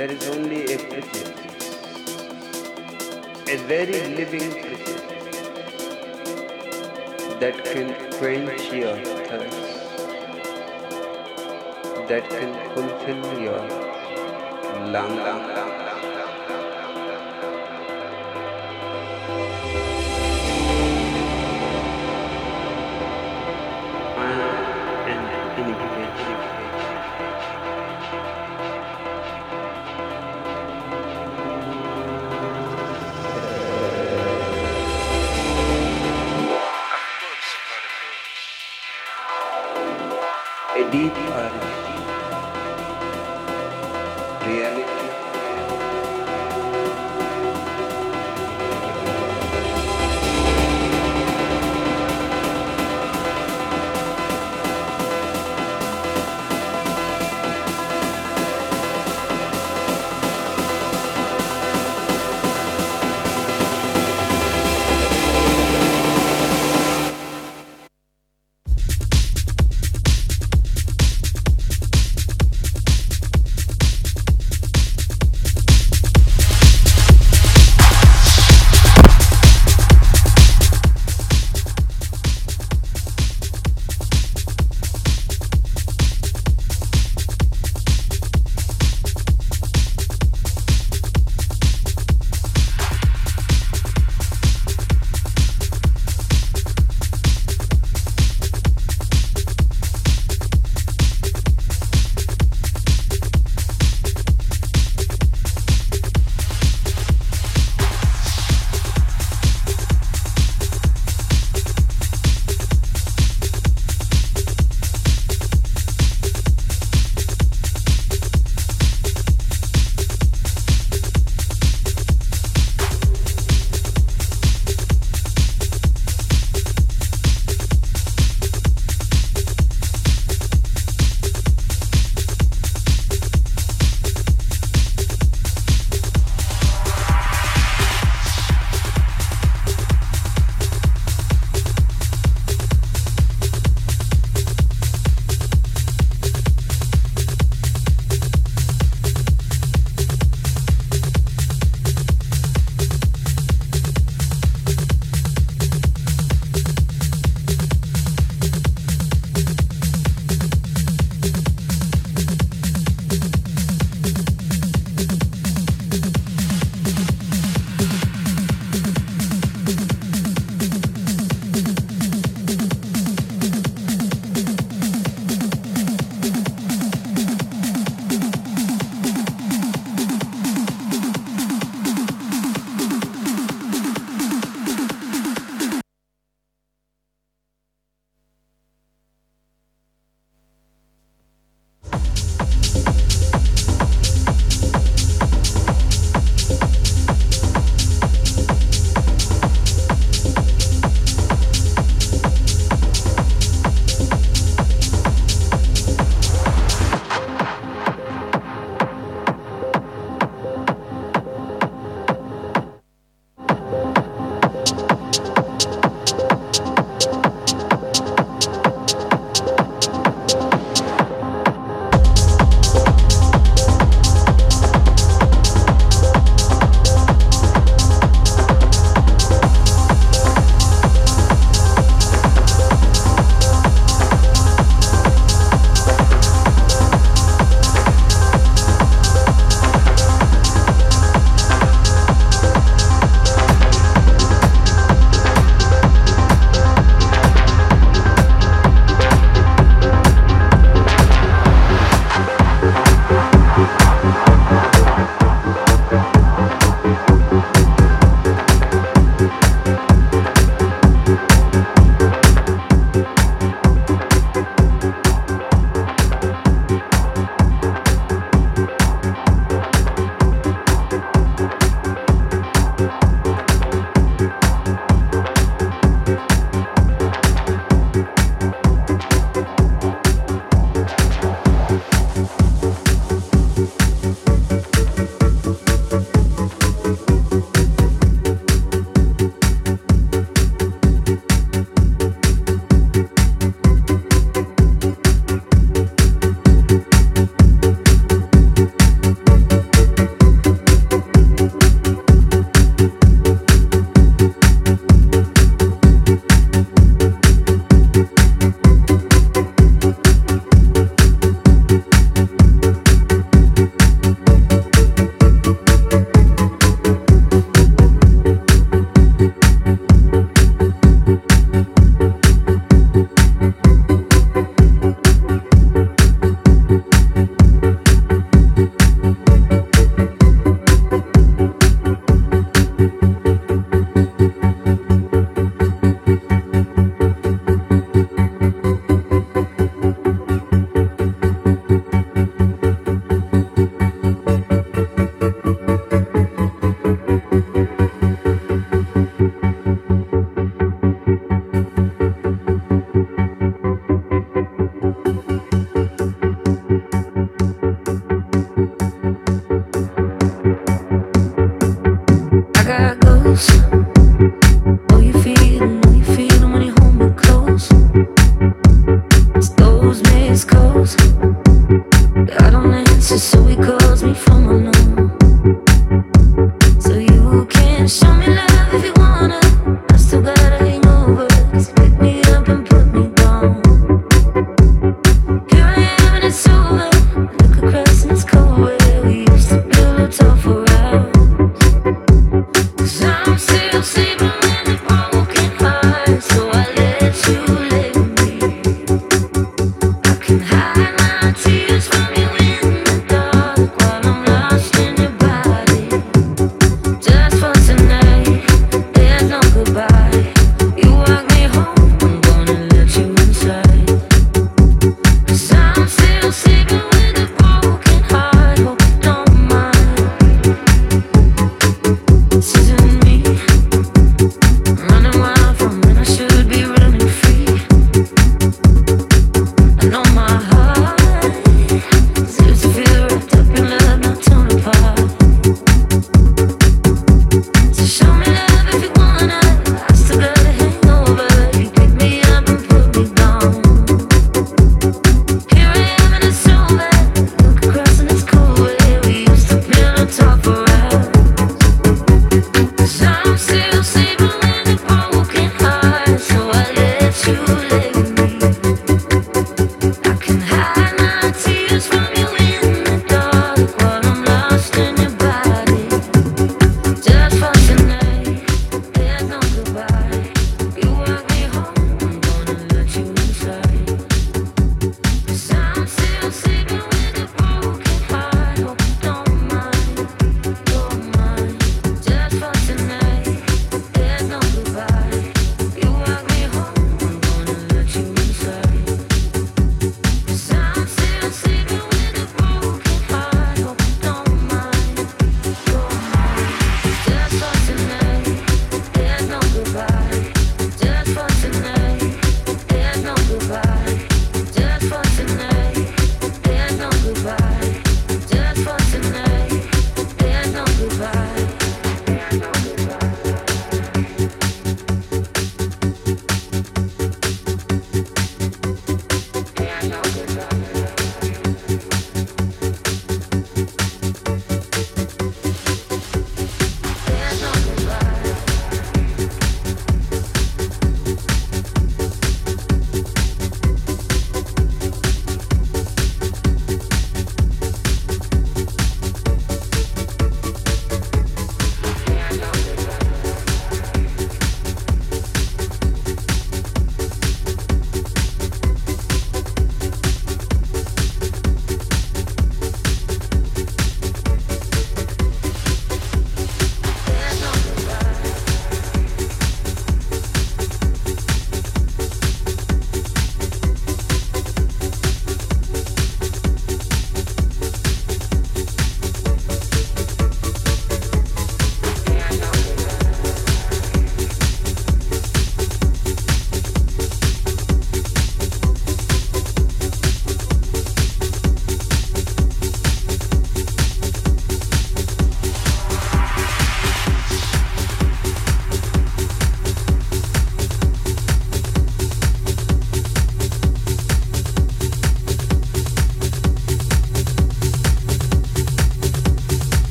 There is only a prejudice, a very living prejudice that can quench your thirst, that can fulfill your longing.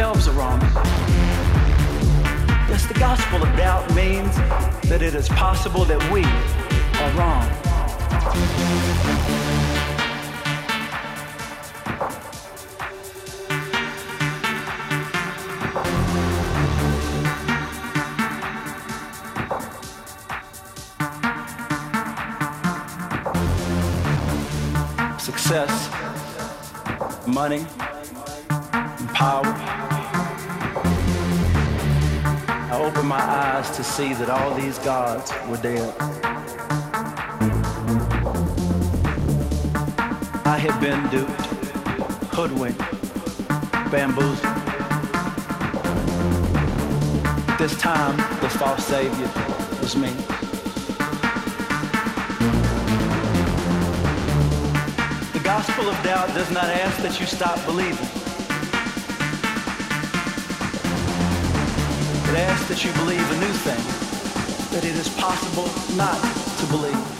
Ourselves are wrong. Yes, the gospel of doubt means that it is possible that we are wrong. Success, money, and power. My eyes to see that all these gods were dead. I had been duped, hoodwinked, bamboozled. This time, the false savior was me. The gospel of doubt does not ask that you stop believing. It asks that you believe a new thing, that it is possible not to believe.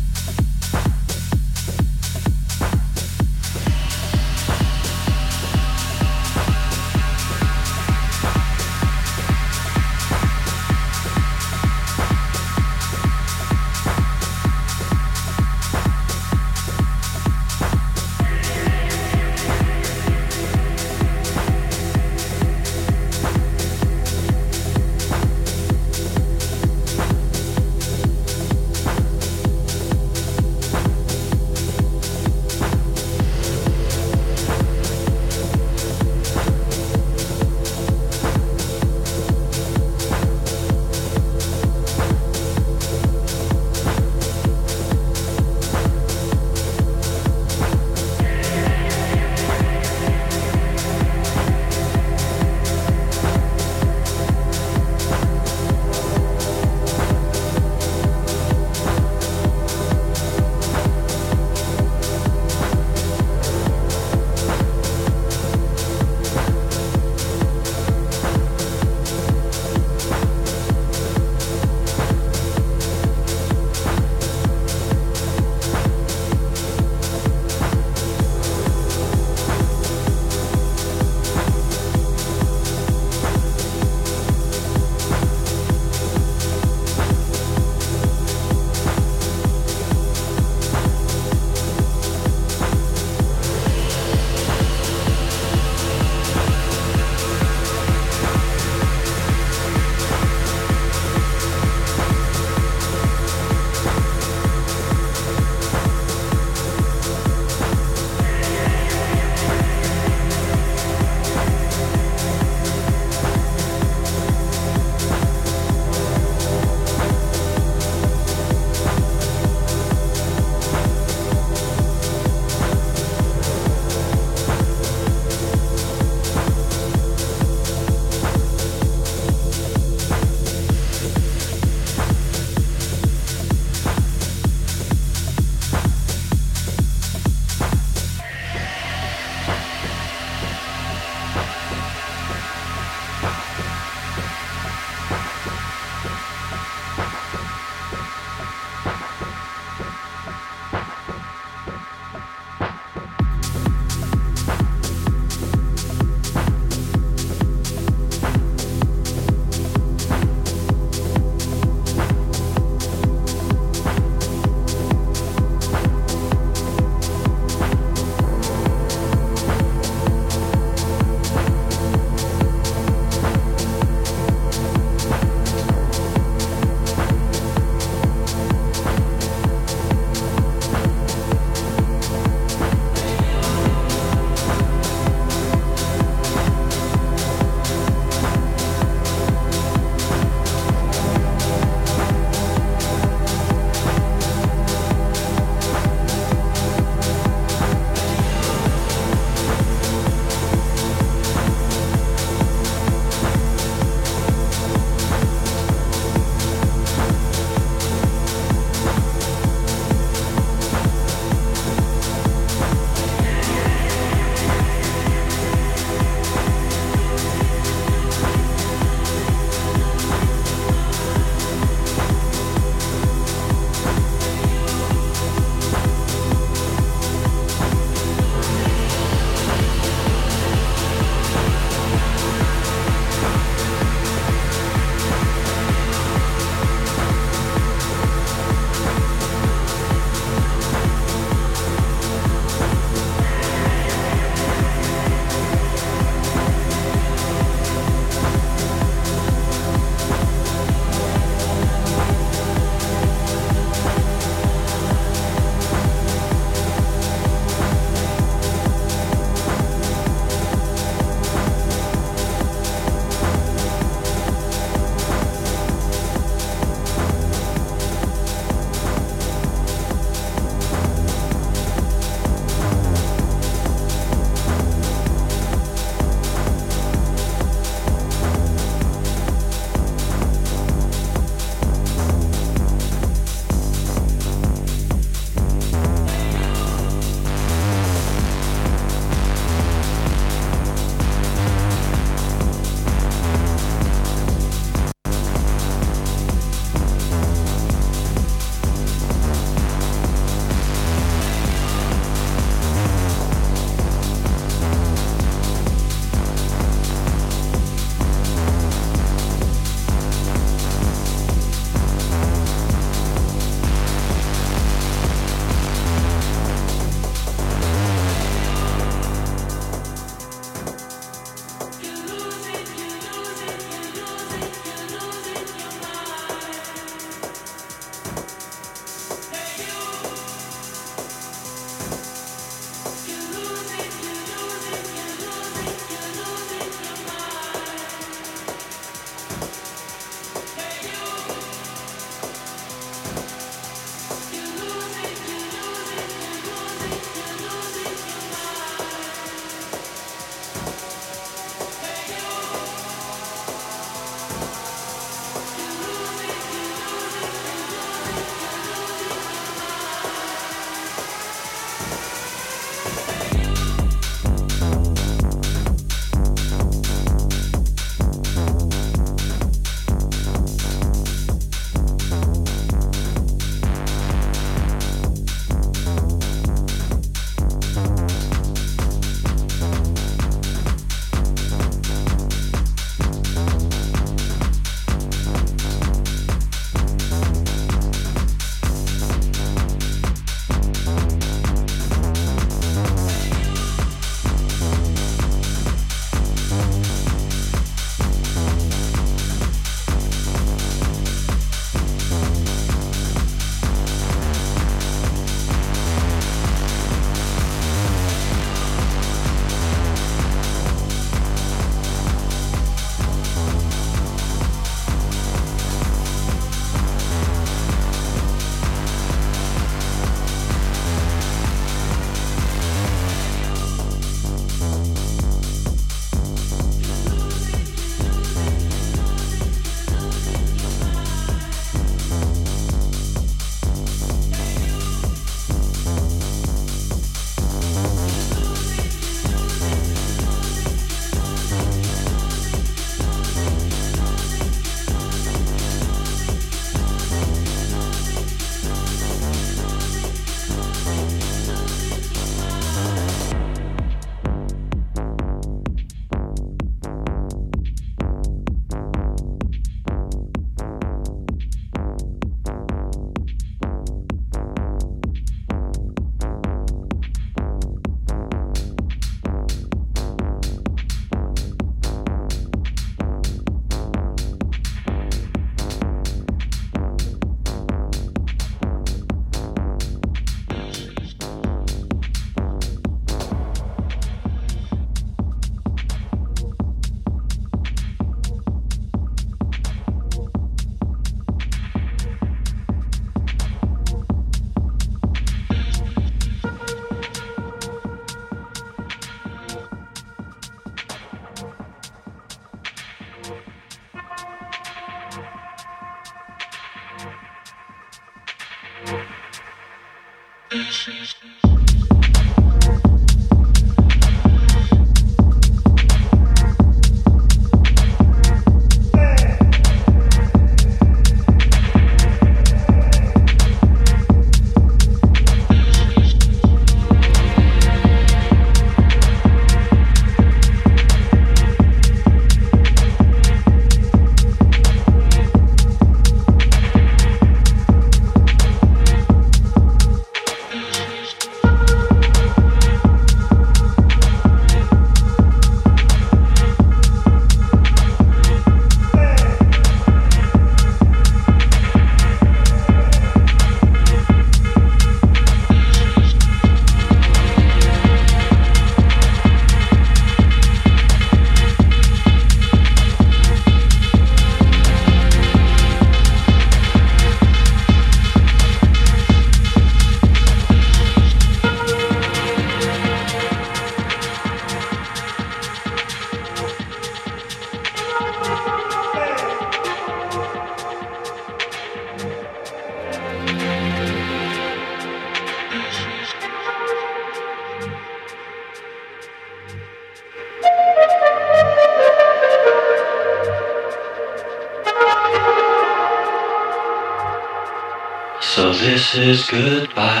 This is goodbye.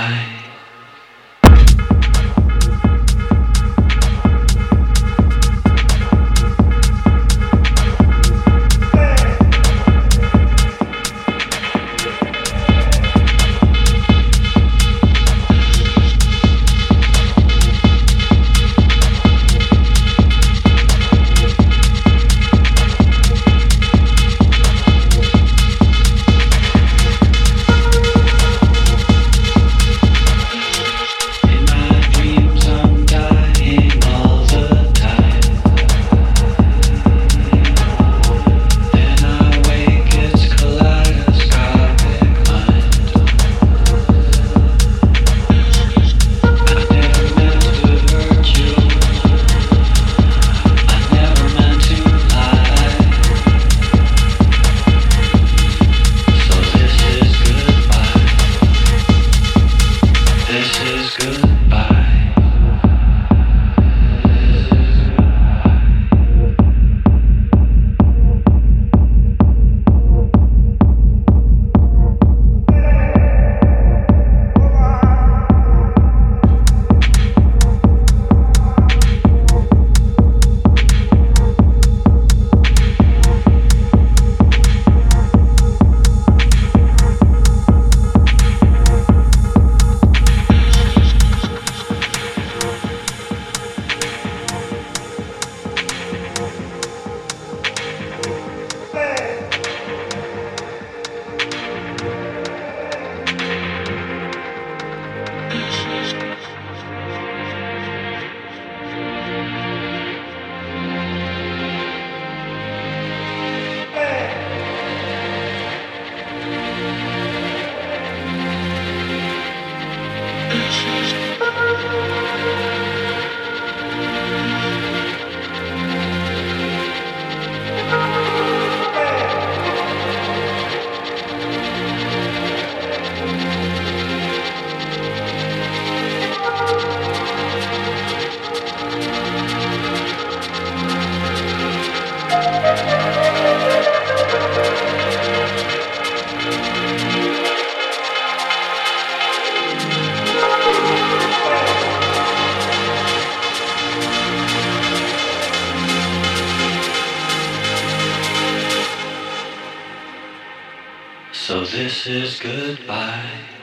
this is goodbye.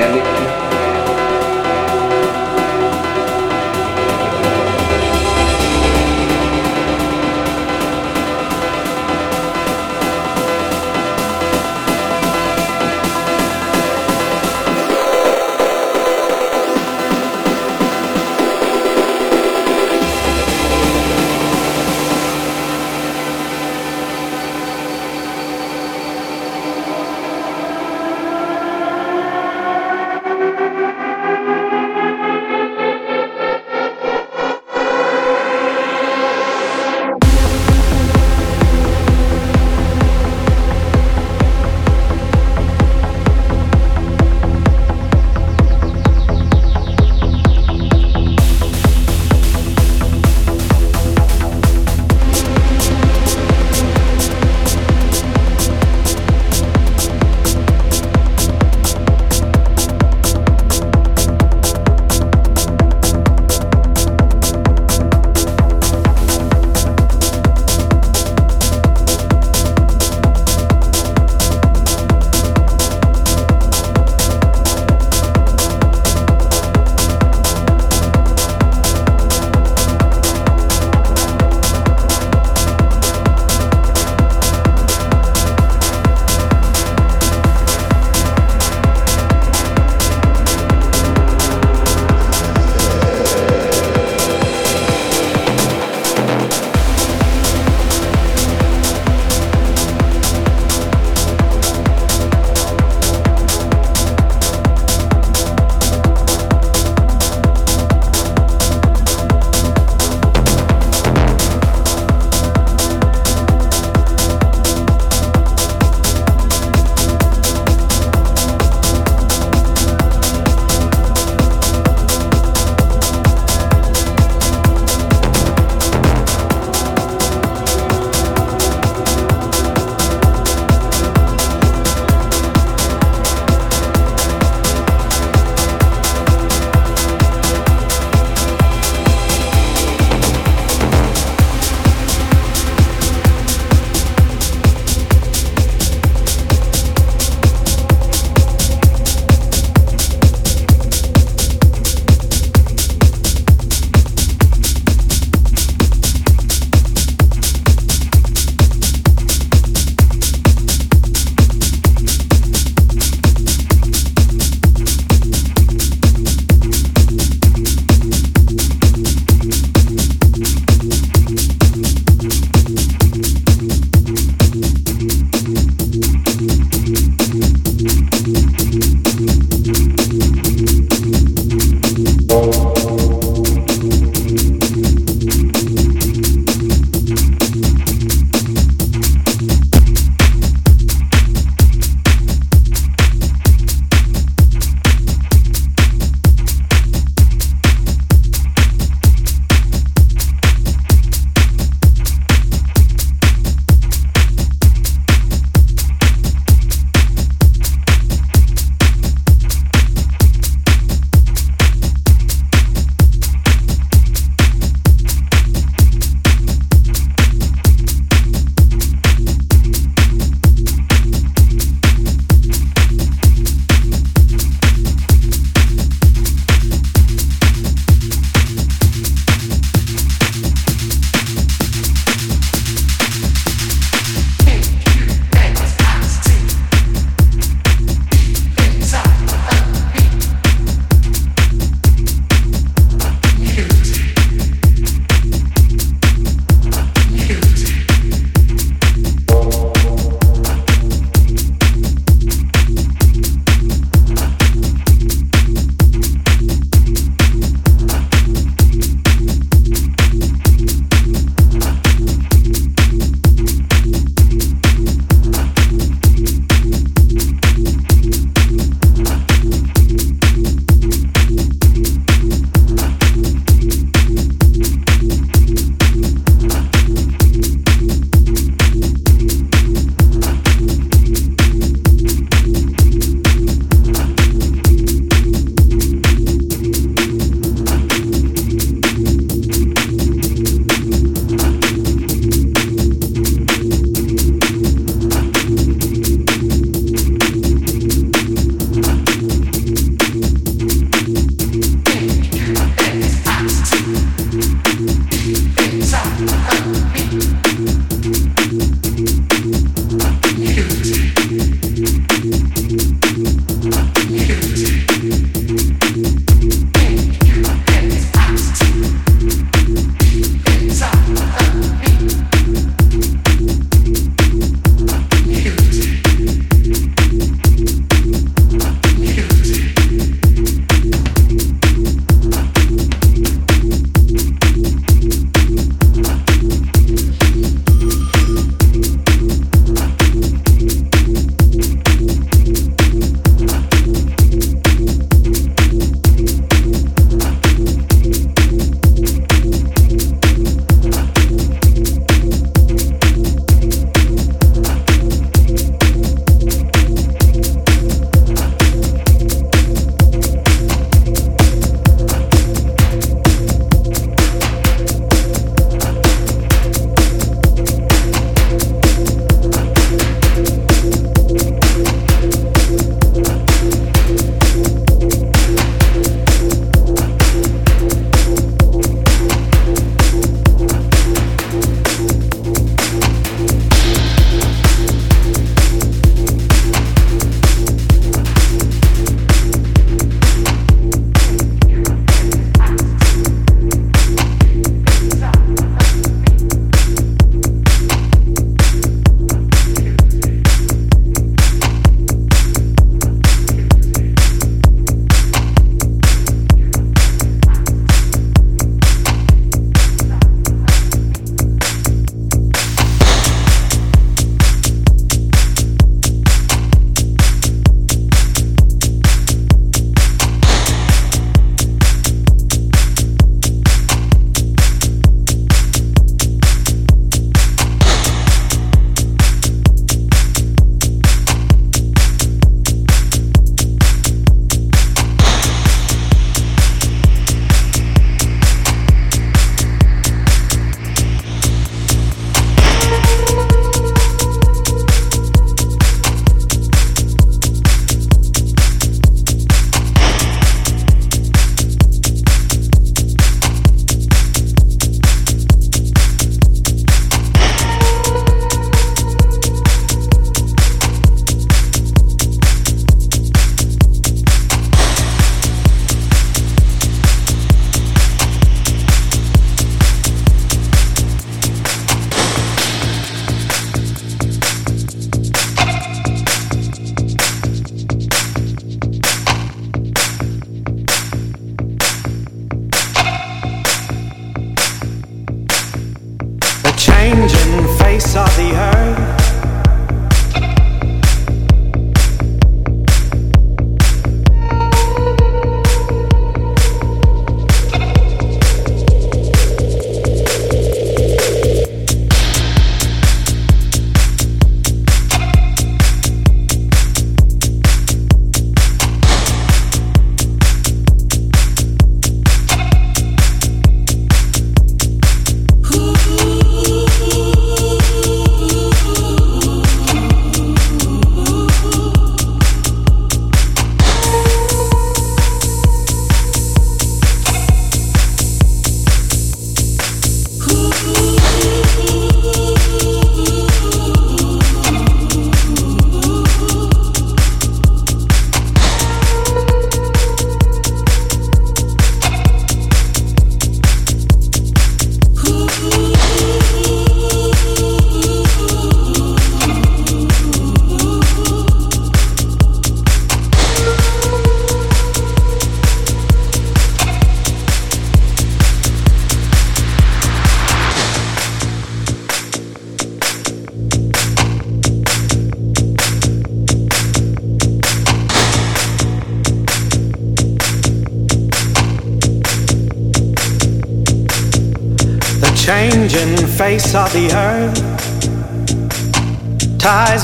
Reality.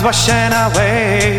Washing away.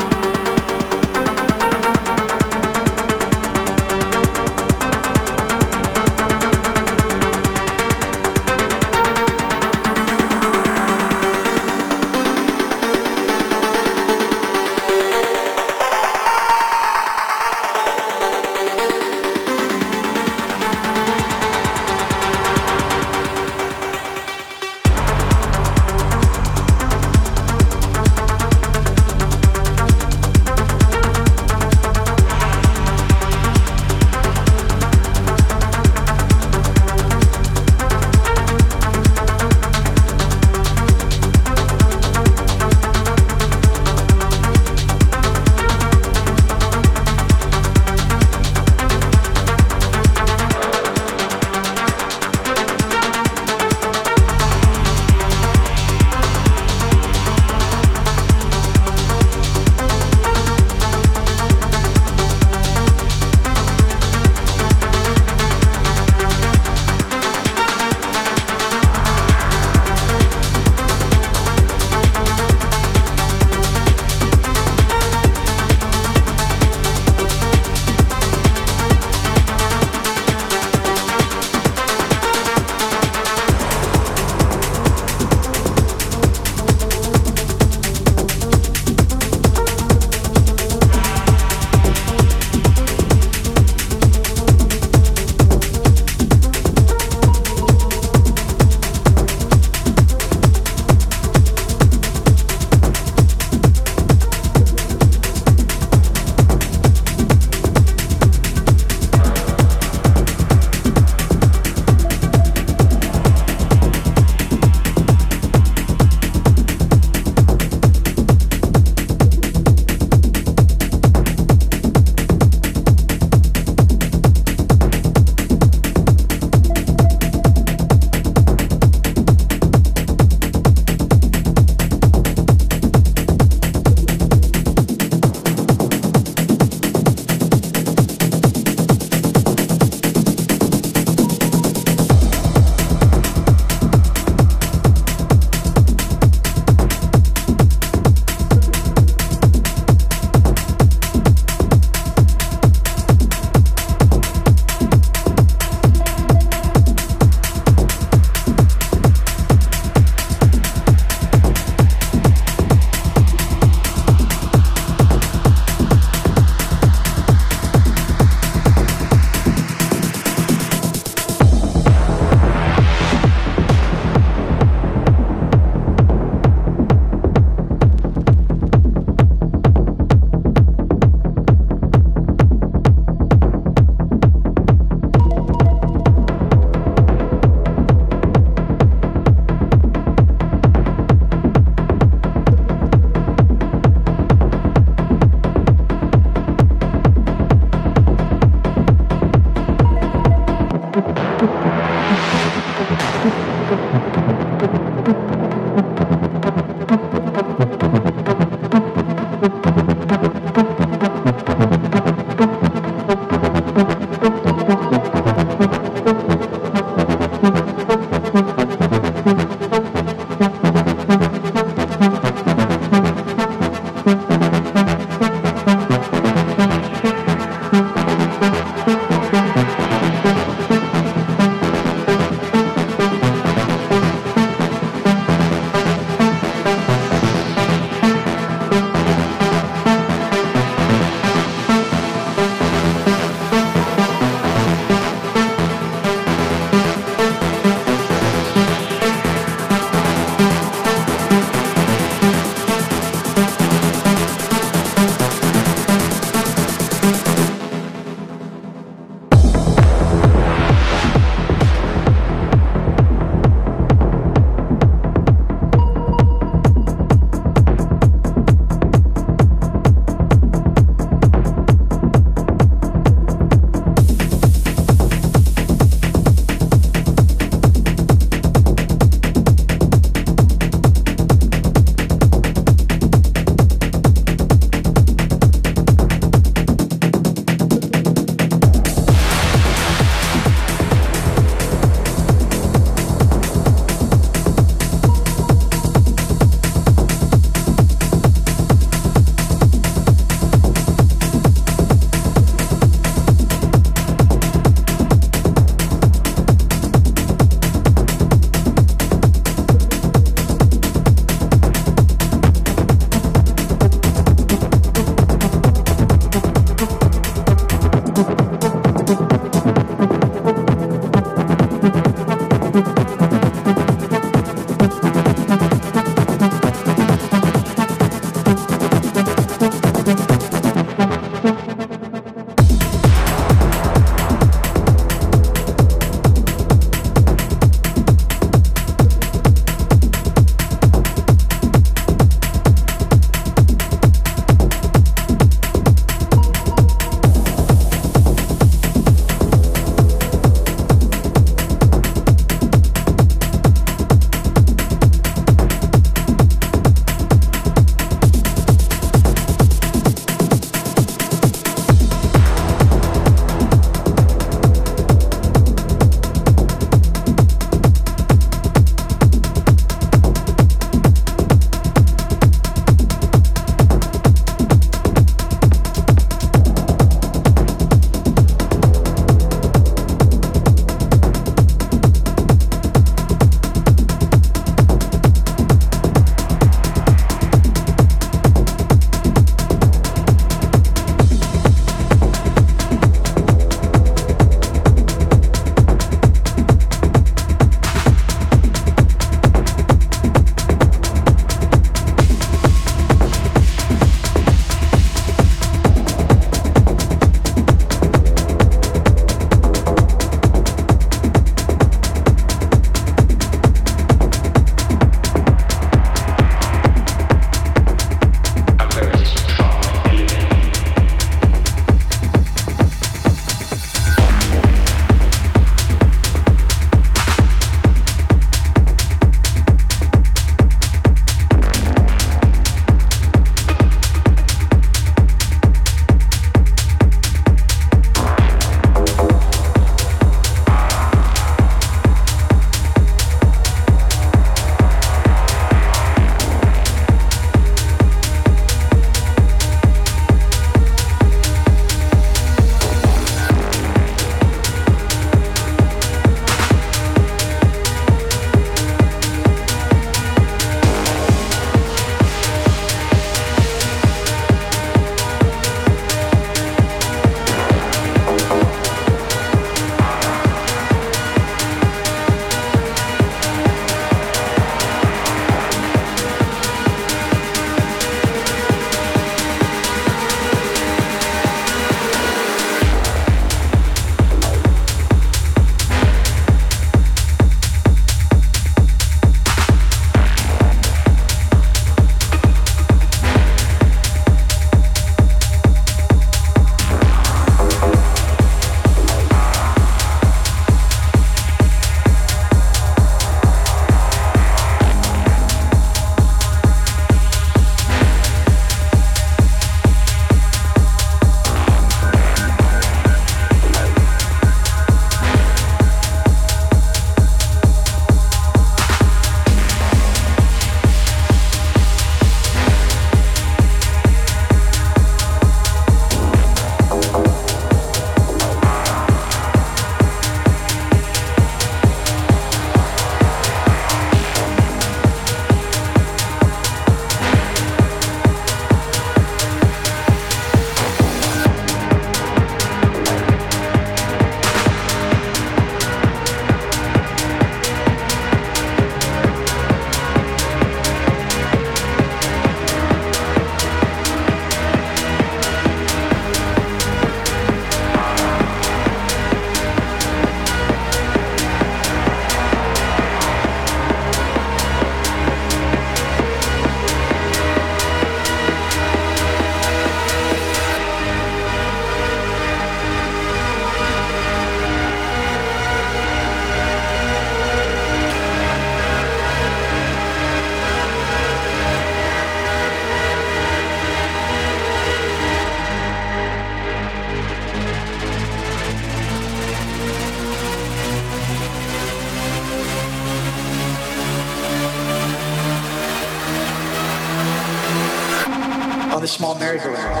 Small merry-go-round.